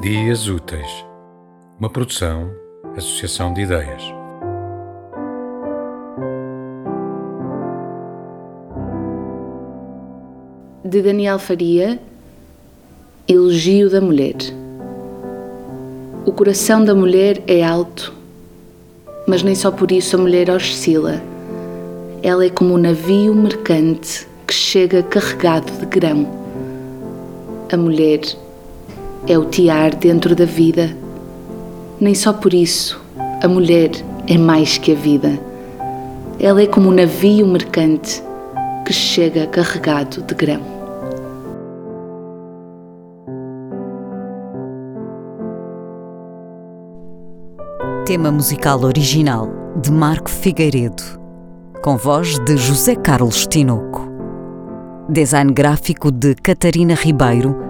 Dias Úteis, uma produção, associação de ideias. De Daniel Faria, Elogio da Mulher. O coração da mulher é alto, mas nem só por isso a mulher oscila. Ela é como um navio mercante que chega carregado de grão. A mulher é o tiar dentro da vida. Nem só por isso a mulher é mais que a vida. Ela é como um navio mercante que chega carregado de grão. Tema musical original de Marco Figueiredo, com voz de José Carlos Tinoco. Design gráfico de Catarina Ribeiro